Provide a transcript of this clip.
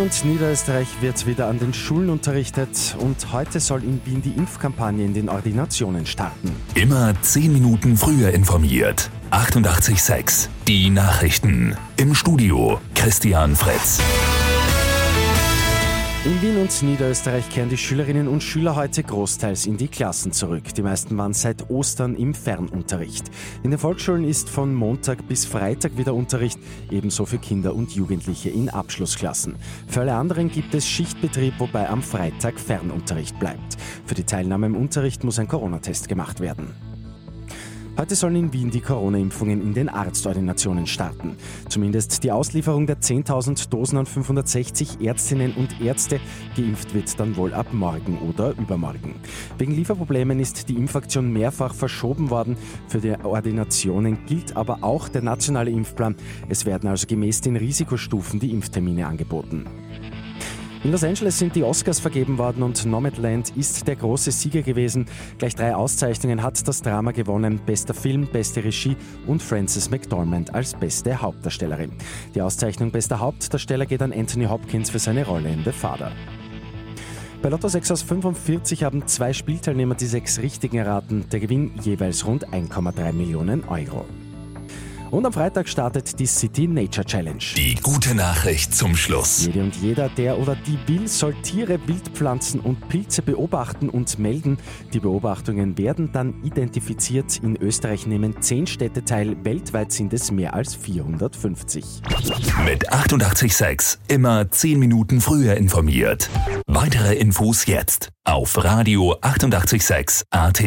und Niederösterreich wird wieder an den Schulen unterrichtet und heute soll in Wien die Impfkampagne in den Ordinationen starten. Immer 10 Minuten früher informiert. 88.6 Die Nachrichten. Im Studio Christian Fritz. In Wien und Niederösterreich kehren die Schülerinnen und Schüler heute großteils in die Klassen zurück. Die meisten waren seit Ostern im Fernunterricht. In den Volksschulen ist von Montag bis Freitag wieder Unterricht, ebenso für Kinder und Jugendliche in Abschlussklassen. Für alle anderen gibt es Schichtbetrieb, wobei am Freitag Fernunterricht bleibt. Für die Teilnahme im Unterricht muss ein Corona-Test gemacht werden. Heute sollen in Wien die Corona-Impfungen in den Arztordinationen starten. Zumindest die Auslieferung der 10.000 Dosen an 560 Ärztinnen und Ärzte. Geimpft wird dann wohl ab morgen oder übermorgen. Wegen Lieferproblemen ist die Impfaktion mehrfach verschoben worden. Für die Ordinationen gilt aber auch der nationale Impfplan. Es werden also gemäß den Risikostufen die Impftermine angeboten. In Los Angeles sind die Oscars vergeben worden und Nomadland ist der große Sieger gewesen. Gleich drei Auszeichnungen hat das Drama gewonnen: bester Film, beste Regie und Frances McDormand als beste Hauptdarstellerin. Die Auszeichnung bester Hauptdarsteller geht an Anthony Hopkins für seine Rolle in The Father. Bei Lotto 6 aus 45 haben zwei Spielteilnehmer die sechs richtigen erraten. Der Gewinn jeweils rund 1,3 Millionen Euro. Und am Freitag startet die City Nature Challenge. Die gute Nachricht zum Schluss. Jede und jeder, der oder die will, soll Tiere, Wildpflanzen und Pilze beobachten und melden. Die Beobachtungen werden dann identifiziert. In Österreich nehmen zehn Städte teil. Weltweit sind es mehr als 450. Mit 886 immer 10 Minuten früher informiert. Weitere Infos jetzt auf Radio 886 AT.